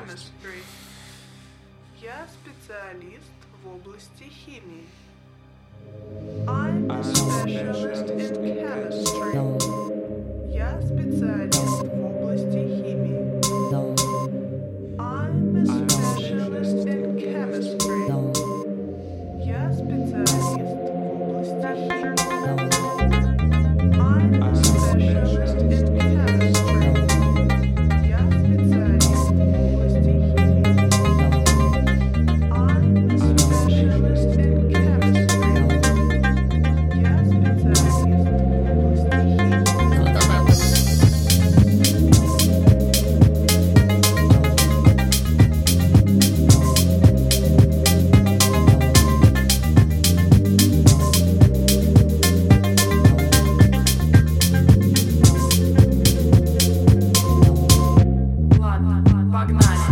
области? Chemistry. Я специалист в области химии. I'm a specialist in chemistry. money.